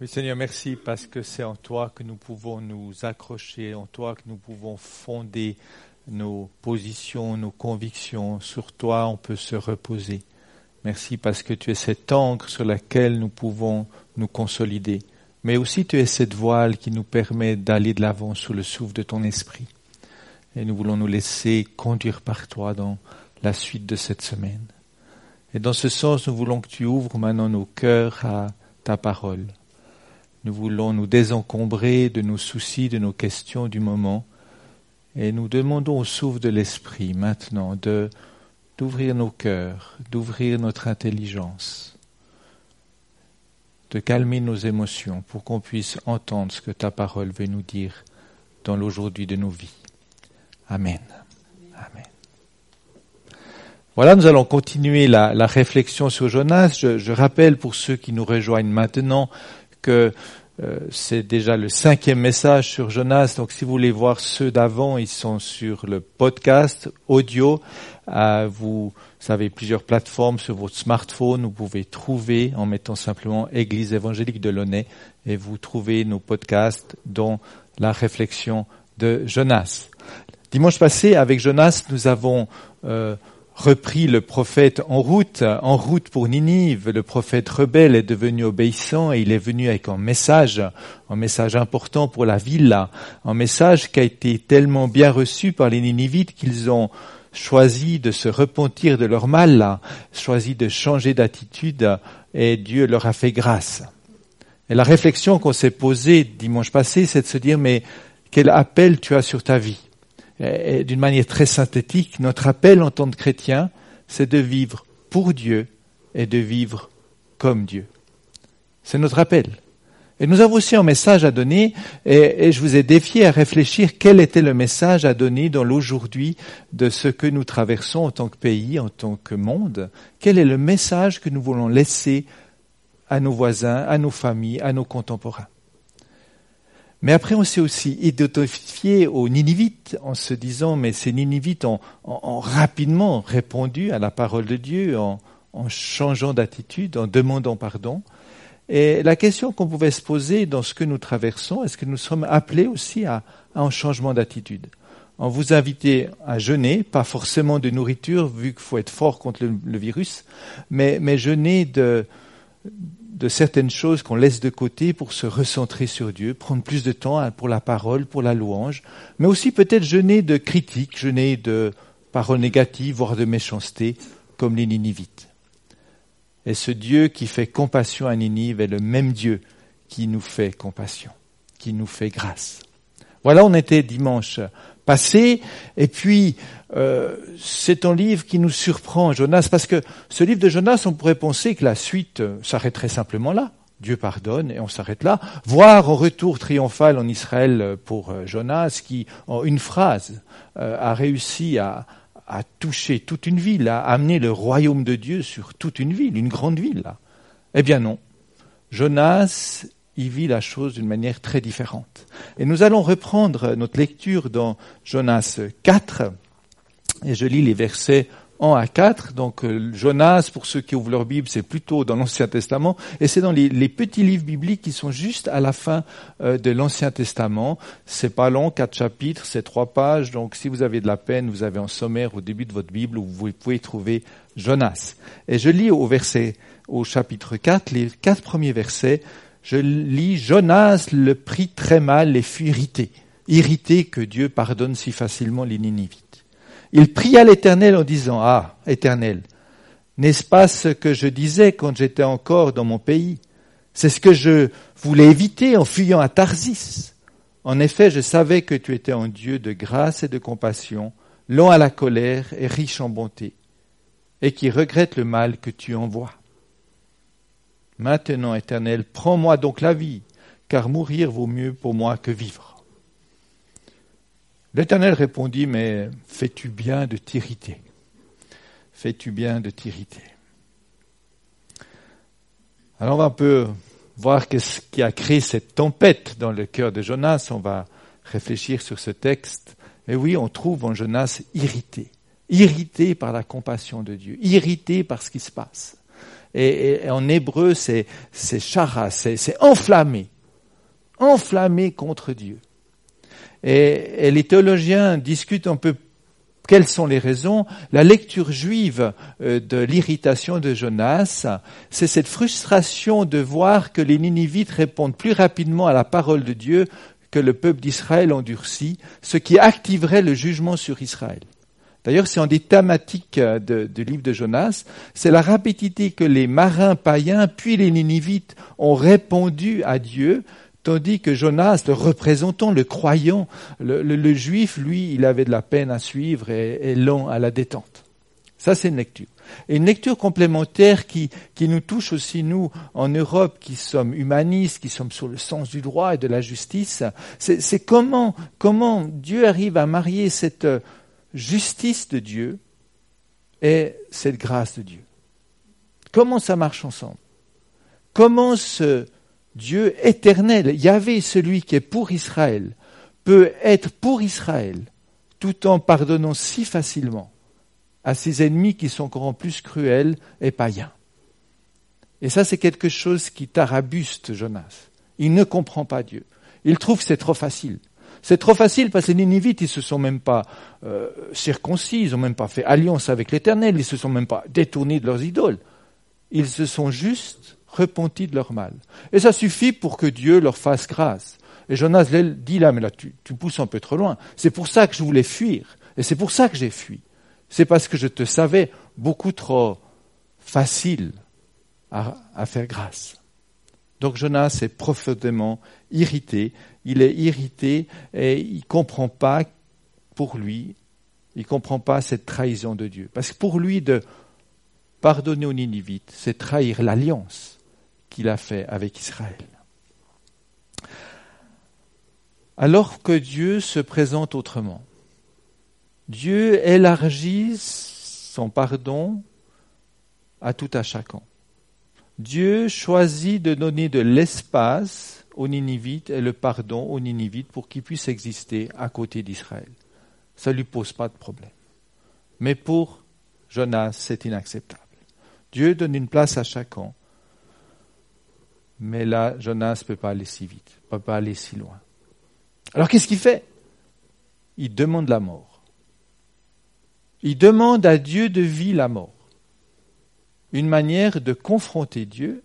Oui, Seigneur, merci parce que c'est en toi que nous pouvons nous accrocher, en toi que nous pouvons fonder nos positions, nos convictions. Sur toi, on peut se reposer. Merci parce que tu es cette encre sur laquelle nous pouvons nous consolider. Mais aussi tu es cette voile qui nous permet d'aller de l'avant sous le souffle de ton esprit. Et nous voulons nous laisser conduire par toi dans la suite de cette semaine. Et dans ce sens, nous voulons que tu ouvres maintenant nos cœurs à ta parole nous voulons nous désencombrer de nos soucis, de nos questions du moment, et nous demandons au souffle de l'Esprit maintenant de d'ouvrir nos cœurs, d'ouvrir notre intelligence, de calmer nos émotions pour qu'on puisse entendre ce que ta parole veut nous dire dans l'aujourd'hui de nos vies. Amen. Amen. Voilà, nous allons continuer la, réflexion sur Jonas. Je, je rappelle pour ceux qui nous rejoignent maintenant que euh, c'est déjà le cinquième message sur Jonas. Donc, si vous voulez voir ceux d'avant, ils sont sur le podcast audio. Euh, vous avez plusieurs plateformes sur votre smartphone. Vous pouvez trouver en mettant simplement Église évangélique de Launay et vous trouvez nos podcasts dont la réflexion de Jonas. Dimanche passé, avec Jonas, nous avons euh, repris le prophète en route, en route pour Ninive. Le prophète rebelle est devenu obéissant et il est venu avec un message, un message important pour la ville, un message qui a été tellement bien reçu par les Ninivites qu'ils ont choisi de se repentir de leur mal, choisi de changer d'attitude et Dieu leur a fait grâce. Et la réflexion qu'on s'est posée dimanche passé, c'est de se dire, mais quel appel tu as sur ta vie? D'une manière très synthétique, notre appel en tant que chrétien, c'est de vivre pour Dieu et de vivre comme Dieu. C'est notre appel. Et nous avons aussi un message à donner, et, je vous ai défié à réfléchir quel était le message à donner dans l'aujourd'hui de ce que nous traversons en tant que pays, en tant que monde. Quel est le message que nous voulons laisser à nos voisins, à nos familles, à nos contemporains? Mais après, on s'est aussi identifié aux Ninivites en se disant, mais ces Ninivites ont, rapidement répondu à la parole de Dieu en, changeant d'attitude, en demandant pardon. Et la question qu'on pouvait se poser dans ce que nous traversons, est-ce que nous sommes appelés aussi à, un changement d'attitude? On vous invite à jeûner, pas forcément de nourriture, vu qu'il faut être fort contre le, virus, mais, mais jeûner de de certaines choses qu'on laisse de côté pour se recentrer sur Dieu, prendre plus de temps pour la parole, pour la louange, mais aussi peut-être jeûner de critiques, jeûner de paroles négatives, voire de méchanceté, comme les Ninivites. Et ce Dieu qui fait compassion à Ninive est le même Dieu qui nous fait compassion, qui nous fait grâce. Voilà, on était dimanche passé, et puis euh, c'est un livre qui nous surprend, Jonas, parce que ce livre de Jonas, on pourrait penser que la suite euh, s'arrêterait simplement là. Dieu pardonne et on s'arrête là. Voir un retour triomphal en Israël euh, pour Jonas qui, en une phrase, a réussi à, à, toucher toute une ville, à amener le royaume de Dieu sur toute une ville, une grande ville. Là. Eh bien non. Jonas y vit la chose d'une manière très différente. Et nous allons reprendre notre lecture dans Jonas 4, et je lis les versets 1 à 4. Donc euh, Jonas, pour ceux qui ouvrent leur Bible, c'est plutôt dans l'Ancien Testament. Et c'est dans les, petits livres bibliques qui sont juste à la fin euh, de l'Ancien Testament. C'est pas long, quatre chapitres, c'est trois pages. Donc si vous avez de la peine, vous avez un sommaire au début de votre Bible où vous pouvez trouver Jonas. Et je lis au verset, au chapitre 4, les quatre premiers versets. Je lis Jonas le prit très mal et fut irrité. Irrité que Dieu pardonne si facilement les Ninivites. Il pria l'Éternel en disant, Ah, Éternel, n'est-ce pas ce que je disais quand j'étais encore dans mon pays? C'est ce que je voulais éviter en fuyant à Tarsis. En effet, je savais que tu étais un Dieu de grâce et de compassion, lent à la colère et riche en bonté, et qui regrette le mal que tu envoies. Maintenant, Éternel, prends-moi donc la vie, car mourir vaut mieux pour moi que vivre. L'Éternel répondit, mais fais-tu bien de t'irriter? Fais-tu bien de t'irriter? Alors on va un peu voir qu'est-ce qui a créé cette tempête dans le cœur de Jonas. On va réfléchir sur ce texte. Et oui, on trouve en Jonas irrité, irrité par la compassion de Dieu, irrité par ce qui se passe. Et, en hébreu, c'est chara, c'est enflammé. Enflammé contre Dieu. Et, et, les théologiens discutent un peu quelles sont les raisons La lecture juive euh, de l'irritation de Jonas, c'est cette frustration de voir que les Ninivites répondent plus rapidement à la parole de Dieu que le peuple d'Israël endurci, ce qui activerait le jugement sur Israël. D'ailleurs, c'est en des thématiques euh, du livre de Jonas, c'est la rapidité que les marins païens puis les Ninivites ont répondu à Dieu Tandis que Jonas, le représentant, le croyant, le, juif, lui, il avait de la peine à suivre et, long à la détente. Ça, c'est une lecture. Et une lecture complémentaire qui, qui nous touche aussi, nous, en Europe, qui sommes humanistes, qui sommes sur le sens du droit et de la justice, c'est comment, comment Dieu arrive à marier cette justice de Dieu et cette grâce de Dieu. Comment ça marche ensemble? Comment ce, Dieu éternel, Yahvé, celui qui est pour Israël, peut être pour Israël tout en pardonnant si facilement à ses ennemis qui sont encore plus cruels et païens? Et ça, c'est quelque chose qui tarabuste Jonas. Il ne comprend pas Dieu. Il trouve que c'est trop facile. C'est trop facile parce que les Ninivites, ils se sont même pas euh, circoncis, ils ont même pas fait alliance avec l'Éternel, ils se sont même pas détournés de leurs idoles. Ils se sont juste repentis de leur mal. Et ça suffit pour que Dieu leur fasse grâce. Et Jonas dit là, mais là, tu, pousses un peu trop loin. C'est pour ça que je voulais fuir. Et c'est pour ça que j'ai fui. C'est parce que je te savais beaucoup trop facile à faire grâce. Donc Jonas est profondément irrité. Il est irrité et il comprend pas pour lui, il comprend pas cette trahison de Dieu. Parce que pour lui, de pardonner aux Ninivites, c'est trahir l'alliance qu'il a fait avec Israël. Alors que Dieu se présente autrement, Dieu élargit son pardon à tout à chacun. Dieu choisit de donner de l'espace aux Ninivites et le pardon aux Ninivites pour qu'ils puissent exister à côté d'Israël. Ça ne lui pose pas de problème. Mais pour Jonas, c'est inacceptable. Dieu donne une place à chacun mais là, Jonas ne peut pas aller si vite, ne peut pas aller si loin. Alors qu'est-ce qu'il fait? Il demande la mort. Il demande à Dieu de vivre la mort. Une manière de confronter Dieu,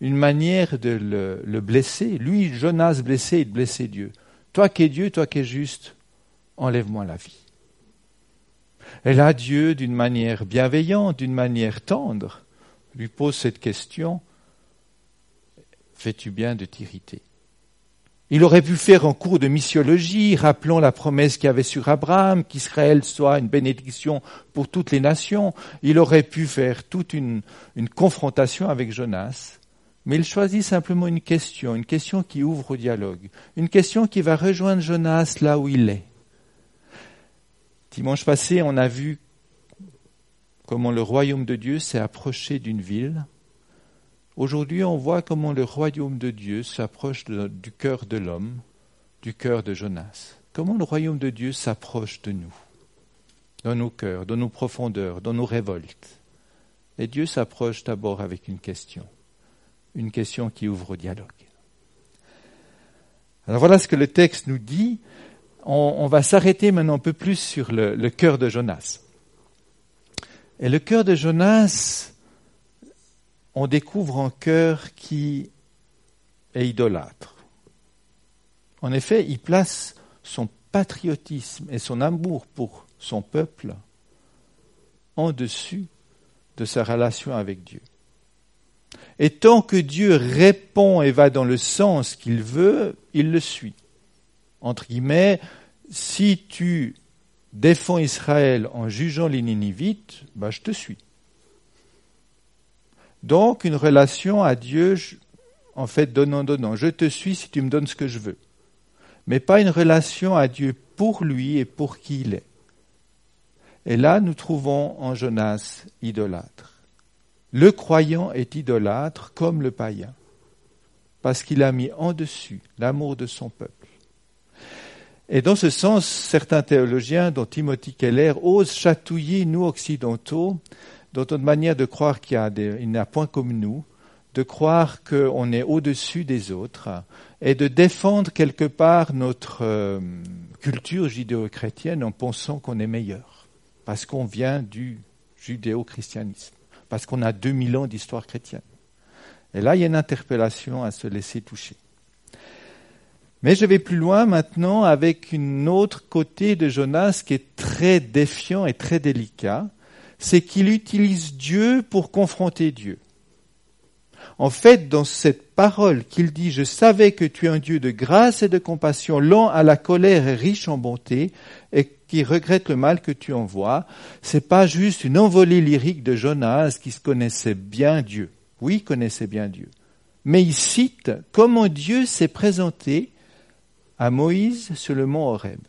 une manière de le, le blesser. Lui, Jonas blessé, il blessait Dieu. Toi qui es Dieu, toi qui es juste, enlève-moi la vie. Et là, Dieu, d'une manière bienveillante, d'une manière tendre, lui pose cette question fais-tu bien de t'irriter? Il aurait pu faire un cours de missiologie, rappelant la promesse qu'il avait sur Abraham, qu'Israël soit une bénédiction pour toutes les nations. Il aurait pu faire toute une confrontation avec Jonas. Mais il choisit simplement une question, une question qui ouvre au dialogue, une question qui va rejoindre Jonas là où il est. Dimanche passé, on a vu comment le royaume de Dieu s'est approché d'une ville Aujourd'hui, on voit comment le royaume de Dieu s'approche du cœur de l'homme, du cœur de Jonas. Comment le royaume de Dieu s'approche de nous, dans nos cœurs, dans nos profondeurs, dans nos révoltes? Et Dieu s'approche d'abord avec une question, une question qui ouvre au dialogue. Alors voilà ce que le texte nous dit. On, va s'arrêter maintenant un peu plus sur le, le cœur de Jonas. Et le cœur de Jonas, on découvre un cœur qui est idolâtre. En effet, il place son patriotisme et son amour pour son peuple en dessus de sa relation avec Dieu. Et tant que Dieu répond et va dans le sens qu'il veut, il le suit. Entre guillemets, si tu défends Israël en jugeant les Ninivites, bah, je te suis. Donc une relation à Dieu, en fait, donnant-donnant. Je te suis si tu me donnes ce que je veux. Mais pas une relation à Dieu pour lui et pour qui il est. Et là, nous trouvons en Jonas idolâtre. Le croyant est idolâtre comme le païen, parce qu'il a mis en dessus l'amour de son peuple. Et dans ce sens, certains théologiens, dont Timothy Keller, osent chatouiller nous occidentaux notre manière de croire qu'il n'y a, point comme nous, de croire qu'on est au-dessus des autres et de défendre quelque part notre euh, culture judéo-chrétienne en pensant qu'on est meilleur, parce qu'on vient du judéo-christianisme, parce qu'on a 2000 ans d'histoire chrétienne. Et là, il y a une interpellation à se laisser toucher. Mais je vais plus loin maintenant avec une autre côté de Jonas qui est très défiant et très délicat, c'est qu'il utilise Dieu pour confronter Dieu. En fait, dans cette parole qu'il dit, je savais que tu es un Dieu de grâce et de compassion, lent à la colère et riche en bonté, et qui regrette le mal que tu envoies, c'est pas juste une envolée lyrique de Jonas qui se connaissait bien Dieu. Oui, il connaissait bien Dieu. Mais il cite comment Dieu s'est présenté à Moïse sur le mont Horeb.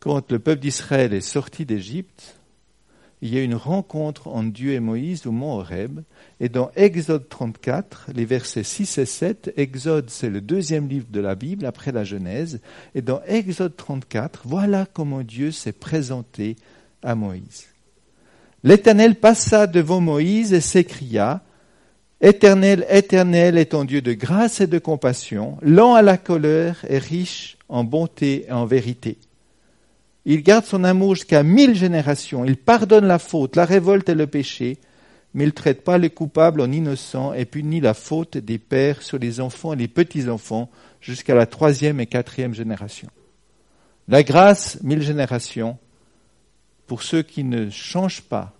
Quand le peuple d'Israël est sorti d'Égypte, il y a une rencontre entre Dieu et Moïse au mont Horeb. Et dans Exode 34, les versets 6 et 7, Exode c'est le deuxième livre de la Bible après la Genèse. Et dans Exode 34, voilà comment Dieu s'est présenté à Moïse. L'Éternel passa devant Moïse et s'écria, Éternel, éternel est ton Dieu de grâce et de compassion, lent à la colère et riche en bonté et en vérité. Il garde son amour jusqu'à mille générations, il pardonne la faute, la révolte et le péché, mais il ne traite pas les coupables en innocents et punit la faute des pères sur les enfants et les petits-enfants jusqu'à la troisième et quatrième génération. La grâce, mille générations, pour ceux qui ne changent pas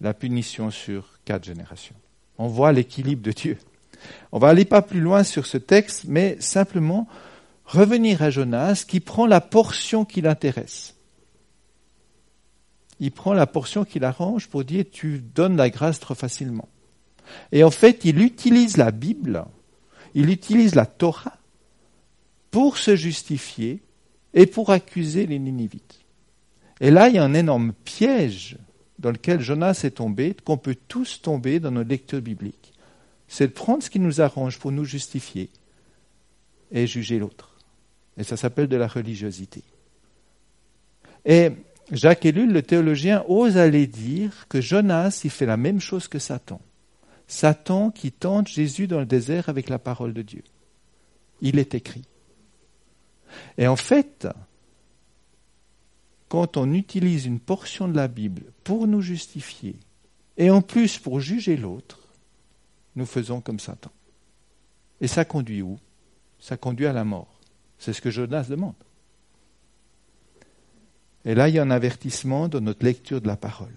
la punition sur quatre générations on voit l'équilibre de Dieu. On va aller pas plus loin sur ce texte, mais simplement revenir à Jonas qui prend la portion qui l'intéresse. Il prend la portion qui l'arrange pour dire tu donnes la grâce trop facilement. Et en fait, il utilise la Bible, il utilise la Torah pour se justifier et pour accuser les Ninivites. Et là, il y a un énorme piège dans lequel Jonas est tombé, qu'on peut tous tomber dans nos lectures bibliques. C'est de prendre ce qui nous arrange pour nous justifier et juger l'autre. Et ça s'appelle de la religiosité. Et Jacques Ellul, le théologien, ose aller dire que Jonas, il fait la même chose que Satan. Satan qui tente Jésus dans le désert avec la parole de Dieu. Il est écrit. Et en fait, quand on utilise une portion de la Bible pour nous justifier, et en plus pour juger l'autre, nous faisons comme Satan. Et ça conduit où? Ça conduit à la mort. C'est ce que Jonas demande. Et là, il y a un avertissement dans notre lecture de la parole.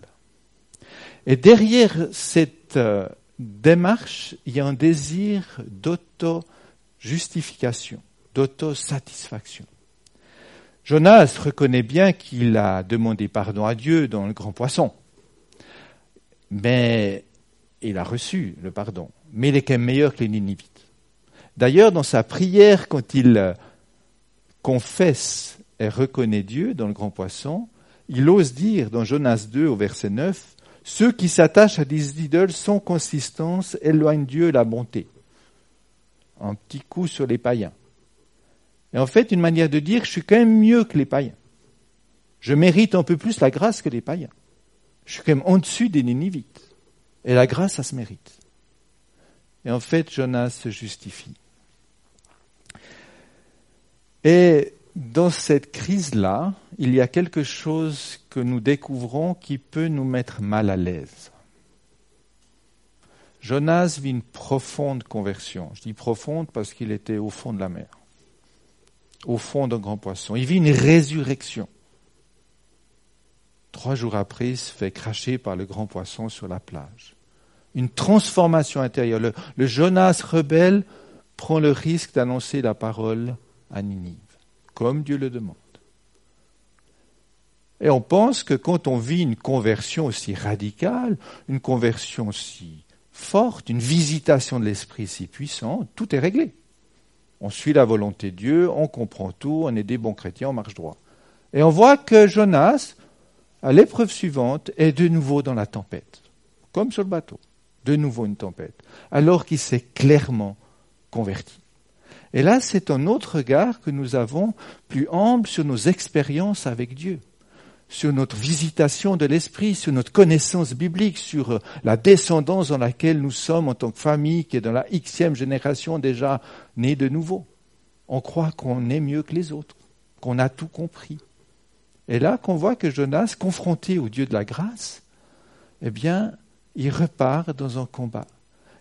Et derrière cette euh, démarche, il y a un désir d'auto-justification, d'auto-satisfaction. Jonas reconnaît bien qu'il a demandé pardon à Dieu dans le grand poisson. Mais il a reçu le pardon. Mais il est quand même meilleur que les Ninivites. D'ailleurs, dans sa prière, quand il confesse et reconnaît Dieu dans le grand poisson, il ose dire dans Jonas 2 au verset 9, ceux qui s'attachent à des idoles sans consistance éloignent Dieu et la bonté. Un petit coup sur les païens. Et en fait, une manière de dire, je suis quand même mieux que les païens. Je mérite un peu plus la grâce que les païens. Je suis quand même en dessus des Ninivites. Et la grâce, ça se mérite. Et en fait, Jonas se justifie. Et dans cette crise-là, il y a quelque chose que nous découvrons qui peut nous mettre mal à l'aise. Jonas vit une profonde conversion. Je dis profonde parce qu'il était au fond de la mer au fond d'un grand poisson. Il vit une résurrection. Trois jours après, il se fait cracher par le grand poisson sur la plage. Une transformation intérieure. Le, Jonas rebelle prend le risque d'annoncer la parole à Ninive, comme Dieu le demande. Et on pense que quand on vit une conversion aussi radicale, une conversion si forte, une visitation de l'esprit si puissante, tout est réglé. On suit la volonté de Dieu, on comprend tout, on est des bons chrétiens, on marche droit. Et on voit que Jonas, à l'épreuve suivante, est de nouveau dans la tempête, comme sur le bateau. De nouveau une tempête, alors qu'il s'est clairement converti. Et là, c'est un autre regard que nous avons plus ample sur nos expériences avec Dieu. sur notre visitation de l'esprit, sur notre connaissance biblique, sur la descendance dans laquelle nous sommes en tant que famille, qui est dans la xème génération déjà née de nouveau. On croit qu'on est mieux que les autres, qu'on a tout compris. Et là qu'on voit que Jonas, confronté au Dieu de la grâce, eh bien, il repart dans un combat.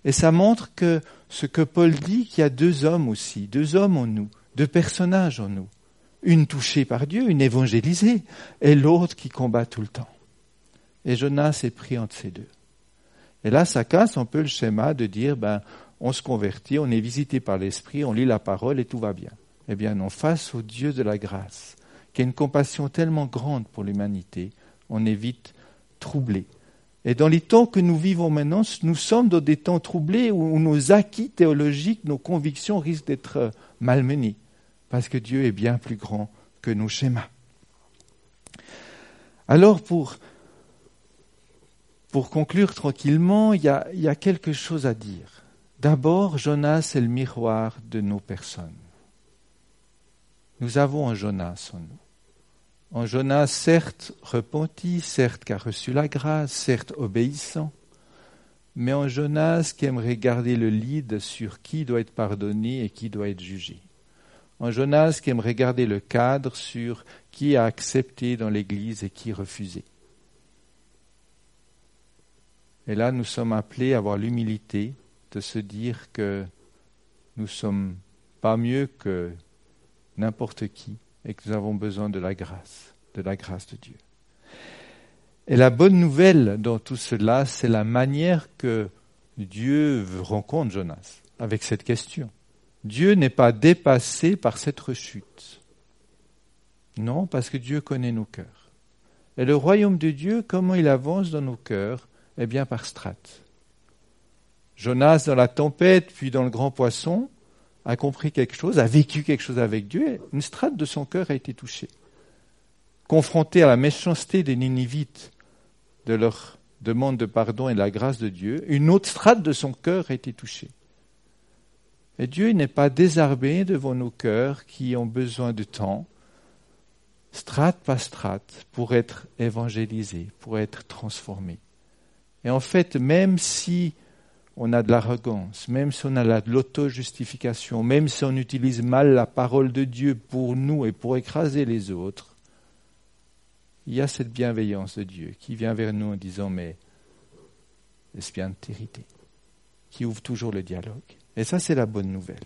Et ça montre que ce que Paul dit, qu'il y a deux hommes aussi, deux hommes en nous, deux personnages en nous une touchée par Dieu, une évangélisée, et l'autre qui combat tout le temps. Et Jonas est pris entre ces deux. Et là, ça casse un peu le schéma de dire, ben, on se convertit, on est visité par l'Esprit, on lit la parole et tout va bien. Eh bien, non, face au Dieu de la grâce, qui a une compassion tellement grande pour l'humanité, on est vite troublé. Et dans les temps que nous vivons maintenant, nous sommes dans des temps troublés où nos acquis théologiques, nos convictions risquent d'être malmenés parce que Dieu est bien plus grand que nos schémas. Alors pour, conclure tranquillement, il y, a, il y a quelque chose à dire. D'abord, Jonas est le miroir de nos personnes. Nous avons un Jonas en nous. Un Jonas certes repenti, certes qui a reçu la grâce, certes obéissant, mais un Jonas qui aimerait garder le lead sur qui doit être pardonné et qui doit être jugé. Un Jonas qui aimerait garder le cadre sur qui a accepté dans l'Église et qui refusé. Et là, nous sommes appelés à avoir l'humilité de se dire que nous ne sommes pas mieux que n'importe qui et que nous avons besoin de la grâce, de la grâce de Dieu. Et la bonne nouvelle dans tout cela, c'est la manière que Dieu rencontre Jonas avec cette question. Dieu n'est pas dépassé par cette rechute. Non, parce que Dieu connaît nos cœurs. Et le royaume de Dieu, comment il avance dans nos cœurs? Eh bien, par strates. Jonas, dans la tempête, puis dans le grand poisson, a compris quelque chose, a vécu quelque chose avec Dieu, une strate de son cœur a été touchée. Confronté à la méchanceté des Ninivites, de leur demande de pardon et de la grâce de Dieu, une autre strate de son cœur a été touchée. Et Dieu n'est pas désarmé devant nos cœurs qui ont besoin de temps, strate par strate, pour être évangélisés, pour être transformés. Et en fait, même si on a de l'arrogance, même si on a de l'auto-justification, même si on utilise mal la parole de Dieu pour nous et pour écraser les autres, il y a cette bienveillance de Dieu qui vient vers nous en disant mais est-ce bien Qui ouvre toujours le dialogue. Et ça, c'est la bonne nouvelle.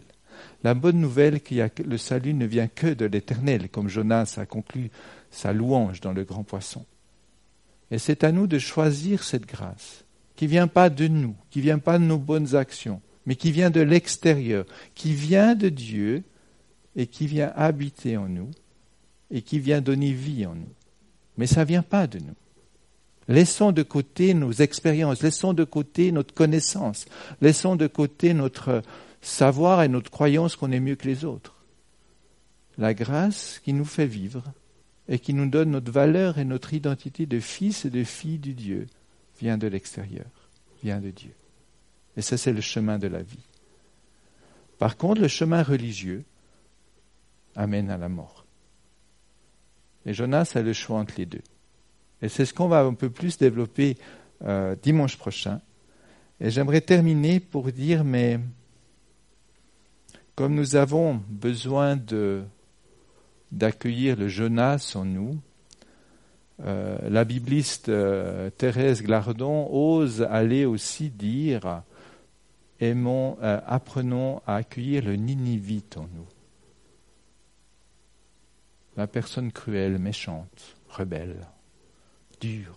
La bonne nouvelle qu'il que le salut ne vient que de l'éternel, comme Jonas a conclu sa louange dans le grand poisson. Et c'est à nous de choisir cette grâce, qui vient pas de nous, qui vient pas de nos bonnes actions, mais qui vient de l'extérieur, qui vient de Dieu et qui vient habiter en nous et qui vient donner vie en nous. Mais ça vient pas de nous. Laissons de côté nos expériences, laissons de côté notre connaissance, laissons de côté notre savoir et notre croyance qu'on est mieux que les autres. La grâce qui nous fait vivre et qui nous donne notre valeur et notre identité de fils et de filles du Dieu vient de l'extérieur, vient de Dieu. Et ça, c'est le chemin de la vie. Par contre, le chemin religieux amène à la mort. Et Jonas a le choix entre les deux. Et c'est ce qu'on va un peu plus développer euh, dimanche prochain. Et j'aimerais terminer pour dire, mais comme nous avons besoin d'accueillir le Jonas en nous, euh, la bibliste euh, Thérèse Glardon ose aller aussi dire aimons, apprenons à accueillir le Ninivite en nous. La personne cruelle, méchante, rebelle dur,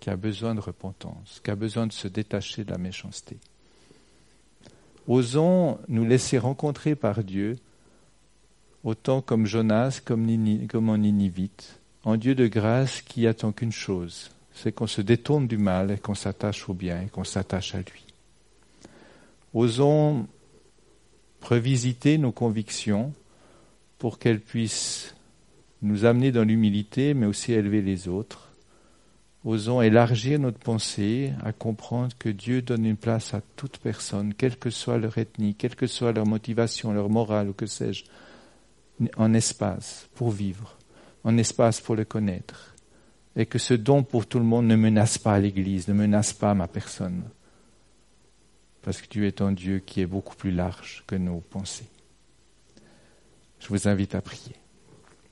qui a besoin de repentance, qui a besoin de se détacher de la méchanceté. Osons nous laisser rencontrer par Dieu, autant comme Jonas, comme, comme en Ninivite, en Dieu de grâce qui attend qu'une chose, c'est qu'on se détourne du mal et qu'on s'attache au bien et qu'on s'attache à lui. Osons revisiter nos convictions pour qu'elles puissent nous amener dans l'humilité, mais aussi élever les autres. Osons élargir notre pensée à comprendre que Dieu donne une place à toute personne, quelle que soit leur ethnie, quelle que soit leur motivation, leur morale ou que sais-je, en espace pour vivre. En espace pour le connaître. Et que ce don pour tout le monde ne menace pas l'Église, ne menace pas ma personne. Parce que Dieu est un Dieu qui est beaucoup plus large que nos pensées. Je vous invite à prier.